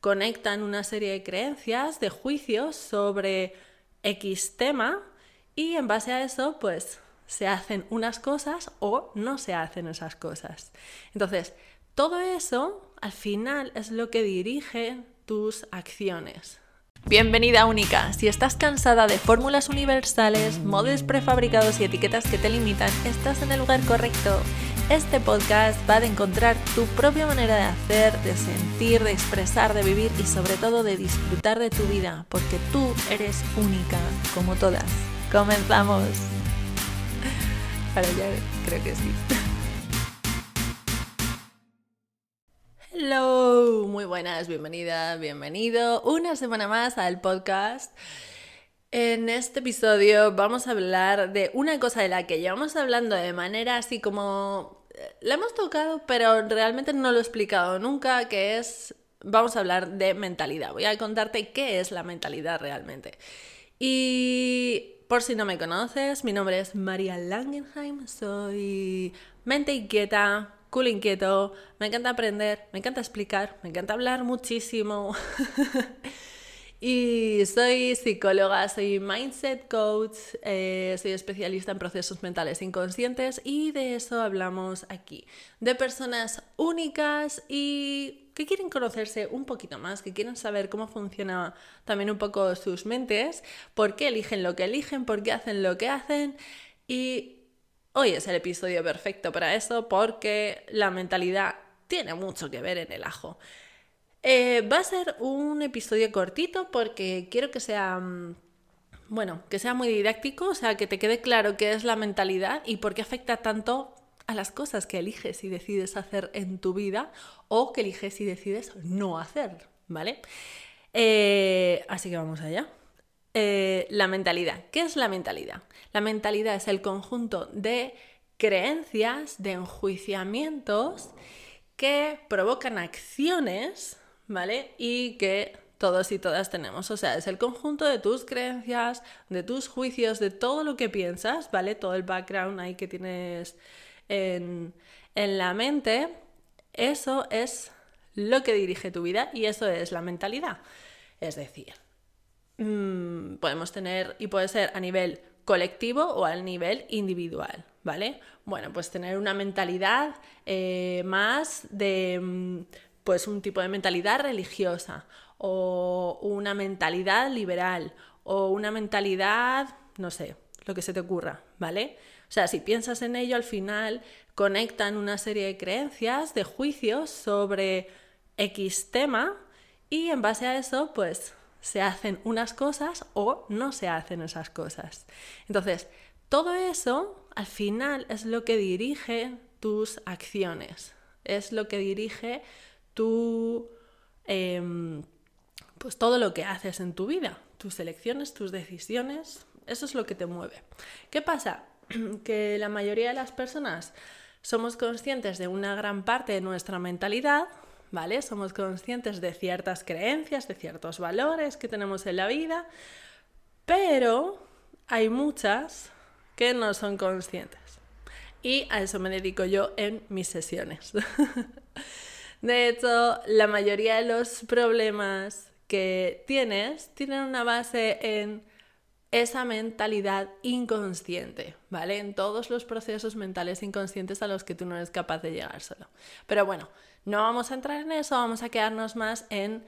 conectan una serie de creencias, de juicios sobre X tema y en base a eso pues se hacen unas cosas o no se hacen esas cosas. Entonces, todo eso al final es lo que dirige tus acciones. Bienvenida única. Si estás cansada de fórmulas universales, modos prefabricados y etiquetas que te limitan, estás en el lugar correcto. Este podcast va a encontrar tu propia manera de hacer, de sentir, de expresar, de vivir y sobre todo de disfrutar de tu vida, porque tú eres única, como todas. Comenzamos. Para ya creo que sí. Hello, muy buenas, bienvenida, bienvenido una semana más al podcast. En este episodio vamos a hablar de una cosa de la que llevamos hablando de manera así como la hemos tocado, pero realmente no lo he explicado nunca, que es, vamos a hablar de mentalidad. Voy a contarte qué es la mentalidad realmente. Y por si no me conoces, mi nombre es María Langenheim, soy mente inquieta, cool inquieto, me encanta aprender, me encanta explicar, me encanta hablar muchísimo. Y soy psicóloga, soy mindset coach, eh, soy especialista en procesos mentales inconscientes y de eso hablamos aquí. De personas únicas y que quieren conocerse un poquito más, que quieren saber cómo funciona también un poco sus mentes, por qué eligen lo que eligen, por qué hacen lo que hacen. Y hoy es el episodio perfecto para eso porque la mentalidad tiene mucho que ver en el ajo. Eh, va a ser un episodio cortito porque quiero que sea, mm, bueno, que sea muy didáctico, o sea, que te quede claro qué es la mentalidad y por qué afecta tanto a las cosas que eliges y decides hacer en tu vida o que eliges y decides no hacer, ¿vale? Eh, así que vamos allá. Eh, la mentalidad. ¿Qué es la mentalidad? La mentalidad es el conjunto de creencias, de enjuiciamientos que provocan acciones ¿vale? Y que todos y todas tenemos. O sea, es el conjunto de tus creencias, de tus juicios, de todo lo que piensas, ¿vale? Todo el background ahí que tienes en, la mente. Eso es lo que dirige tu vida y eso es la mentalidad. Es decir, mm, podemos tener, y puede ser a nivel colectivo o a nivel individual, ¿vale? Bueno, pues tener una mentalidad eh, más de mm, pues un tipo de mentalidad religiosa o una mentalidad liberal o una mentalidad, no sé, lo que se te ocurra, ¿vale? O sea, si piensas en ello, al final conectan una serie de creencias, de juicios sobre X tema y en base a eso, pues se hacen unas cosas o no se hacen esas cosas. Entonces, todo eso al final es lo que dirige tus acciones, es lo que dirige tú, em, pues todo lo que haces en tu vida, tus elecciones, tus decisiones, eso es lo que te mueve. ¿Qué pasa? que la mayoría de las personas somos conscientes de una gran parte de nuestra mentalidad, ¿vale? Somos conscientes de ciertas creencias, de ciertos valores que tenemos en la vida, pero hay muchas que no son conscientes. Y a eso me dedico yo en mis sesiones. De hecho, la mayoría de los problemas que tienes tienen una base en esa mentalidad inconsciente, ¿vale? En todos los procesos mentales inconscientes a los que tú no eres capaz de llegar solo. Pero bueno, no vamos a entrar en eso, vamos a quedarnos más en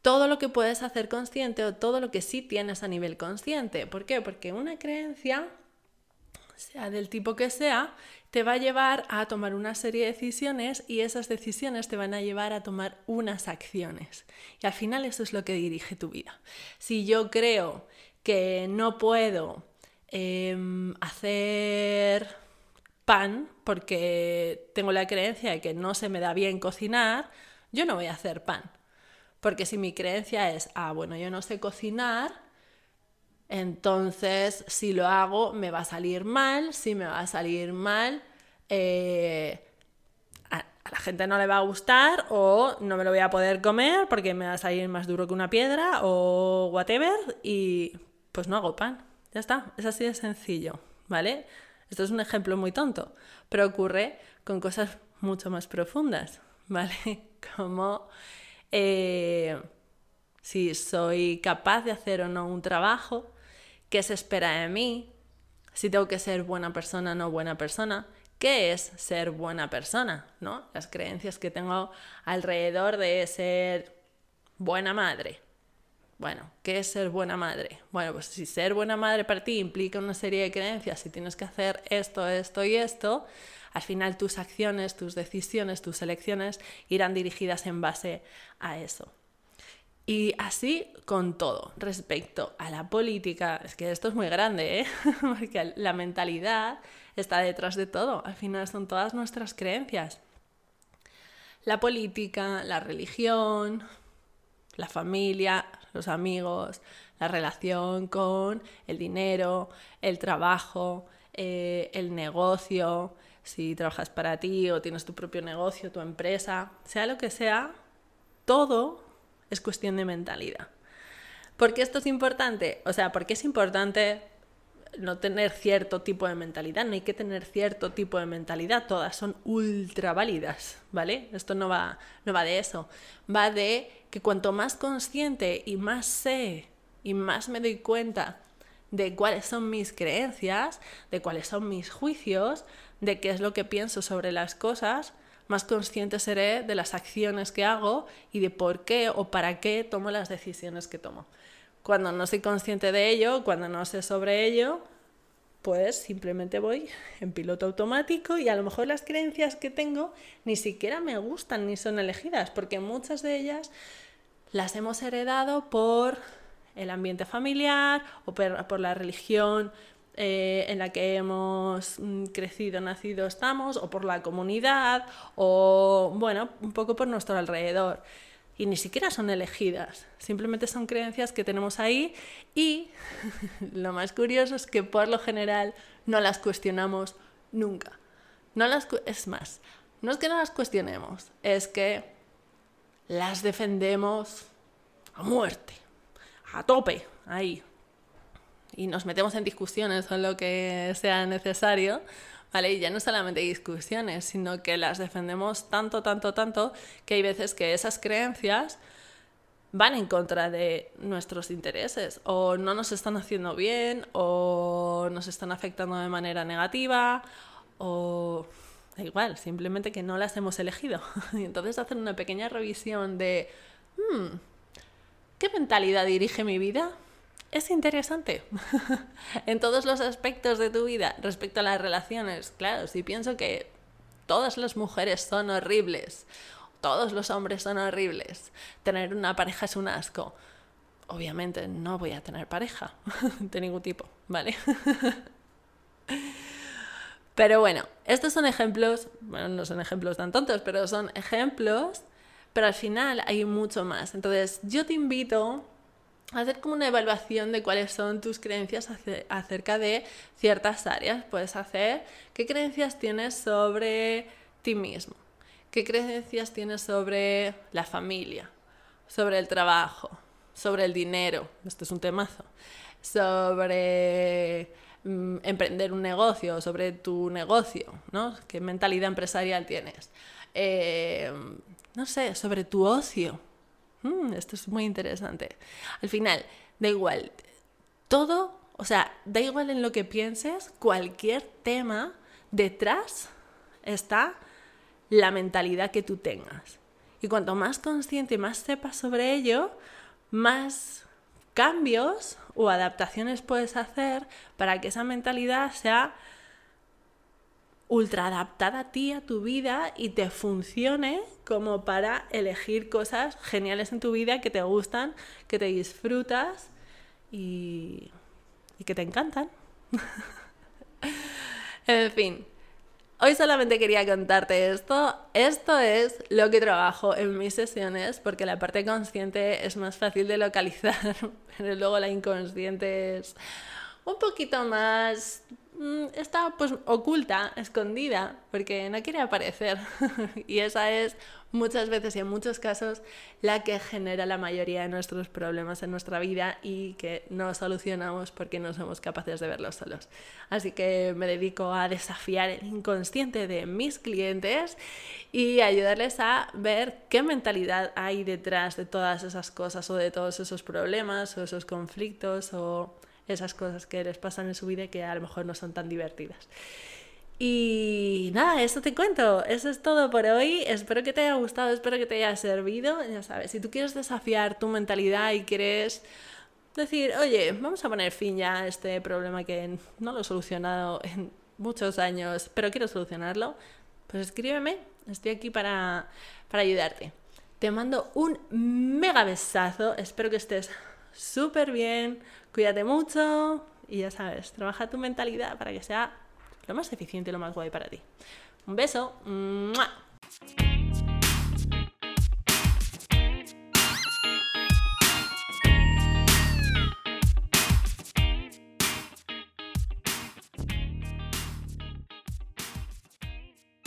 todo lo que puedes hacer consciente o todo lo que sí tienes a nivel consciente. ¿Por qué? Porque una creencia, sea del tipo que sea, te va a llevar a tomar una serie de decisiones y esas decisiones te van a llevar a tomar unas acciones. Y al final eso es lo que dirige tu vida. Si yo creo que no puedo em, hacer pan porque tengo la creencia de que no se me da bien cocinar, yo no voy a hacer pan. Porque si mi creencia es, ah, bueno, yo no sé cocinar, entonces, si lo hago, me va a salir mal. Si me va a salir mal, eh, a, la gente no le va a gustar o no me lo voy a poder comer porque me va a salir más duro que una piedra o whatever y pues no hago pan. Ya está, es así de sencillo, ¿vale? Esto es un ejemplo muy tonto, pero ocurre con cosas mucho más profundas, ¿vale? Como eh, si soy capaz de hacer o no un trabajo, qué se espera de mí, si tengo que ser buena persona o no buena persona, qué es ser buena persona, ¿no? Las creencias que tengo alrededor de ser buena madre. Bueno, ¿qué es ser buena madre? Bueno, pues si ser buena madre para ti implica una serie de creencias, si tienes que hacer esto, esto y esto, al final tus acciones, tus decisiones, tus elecciones irán dirigidas en base a eso. Y así con todo. Respecto a la política, es que esto es muy grande, ¿eh? porque la mentalidad está detrás de todo. Al final son todas nuestras creencias. La política, la religión, la familia, los amigos, la relación con el dinero, el trabajo, eh, el negocio, si trabajas para ti o tienes tu propio negocio, tu empresa, sea lo que sea, todo es cuestión de mentalidad. ¿Por qué esto es importante? O sea, porque es importante no tener cierto tipo de mentalidad, no hay que tener cierto tipo de mentalidad, todas son ultra válidas, ¿vale? Esto no va, no va de eso, va de que cuanto más consciente y más sé y más me doy cuenta de cuáles son mis creencias, de cuáles son mis juicios, de qué es lo que pienso sobre las cosas, más consciente seré de las acciones que hago y de por qué o para qué tomo las decisiones que tomo. Cuando no soy consciente de ello, cuando no sé sobre ello, pues simplemente voy en piloto automático y a lo mejor las creencias que tengo ni siquiera me gustan ni son elegidas, porque muchas de ellas las hemos heredado por el ambiente familiar o por, la religión eh, en la que hemos mm, crecido, nacido, estamos, o por la comunidad, o bueno, un poco por nuestro alrededor. Y ni siquiera son elegidas, simplemente son creencias que tenemos ahí y lo más curioso es que por lo general no las cuestionamos nunca. No las, es más, no es que no las cuestionemos, es que las defendemos a muerte, a tope, ahí, y nos metemos en discusiones o lo que sea necesario, ¿vale? Y ya no solamente discusiones, sino que las defendemos tanto, tanto, tanto, que hay veces que esas creencias van en contra de nuestros intereses o no nos están haciendo bien o nos están afectando de manera negativa o da igual, simplemente que no las hemos elegido. Y entonces hacer una pequeña revisión de, hmm, ¿qué mentalidad dirige mi vida? Es interesante en todos los aspectos de tu vida respecto a las relaciones. Claro, si pienso que todas las mujeres son horribles, todos los hombres son horribles, tener una pareja es un asco. Obviamente no voy a tener pareja de ningún tipo, ¿vale? Pero bueno, estos son ejemplos, bueno, no son ejemplos tan tontos, pero son ejemplos, pero al final hay mucho más. Entonces, yo te invito hacer como una evaluación de cuáles son tus creencias acerca de ciertas áreas. Puedes hacer qué creencias tienes sobre ti mismo, qué creencias tienes sobre la familia, sobre el trabajo, sobre el dinero, esto es un temazo, sobre mm, emprender un negocio, sobre tu negocio, ¿no? ¿Qué mentalidad empresarial tienes? Eh, no sé, sobre tu ocio, Mm, esto es muy interesante. Al final, da igual, todo, o sea, da igual en lo que pienses, cualquier tema, detrás está la mentalidad que tú tengas. Y cuanto más consciente y más sepas sobre ello, más cambios o adaptaciones puedes hacer para que esa mentalidad sea ultra adaptada a ti, a tu vida y te funcione como para elegir cosas geniales en tu vida que te gustan, que te disfrutas y, y que te encantan. en fin, hoy solamente quería contarte esto. Esto es lo que trabajo en mis sesiones porque la parte consciente es más fácil de localizar, pero luego la inconsciente es un poquito más está pues oculta, escondida, porque no quiere aparecer. y esa es muchas veces y en muchos casos la que genera la mayoría de nuestros problemas en nuestra vida y que no solucionamos porque no somos capaces de verlos solos. Así que me dedico a desafiar el inconsciente de mis clientes y ayudarles a ver qué mentalidad hay detrás de todas esas cosas o de todos esos problemas o esos conflictos o esas cosas que les pasan en su vida y que a lo mejor no son tan divertidas. Y nada, eso te cuento. Eso es todo por hoy. Espero que te haya gustado, espero que te haya servido. Ya sabes, si tú quieres desafiar tu mentalidad y quieres decir, oye, vamos a poner fin ya a este problema que no lo he solucionado en muchos años, pero quiero solucionarlo, pues escríbeme. Estoy aquí para, para ayudarte. Te mando un mega besazo. Espero que estés súper bien. Cuídate mucho. Y ya sabes, trabaja tu mentalidad para que sea lo más eficiente y lo más guay para ti. Un beso.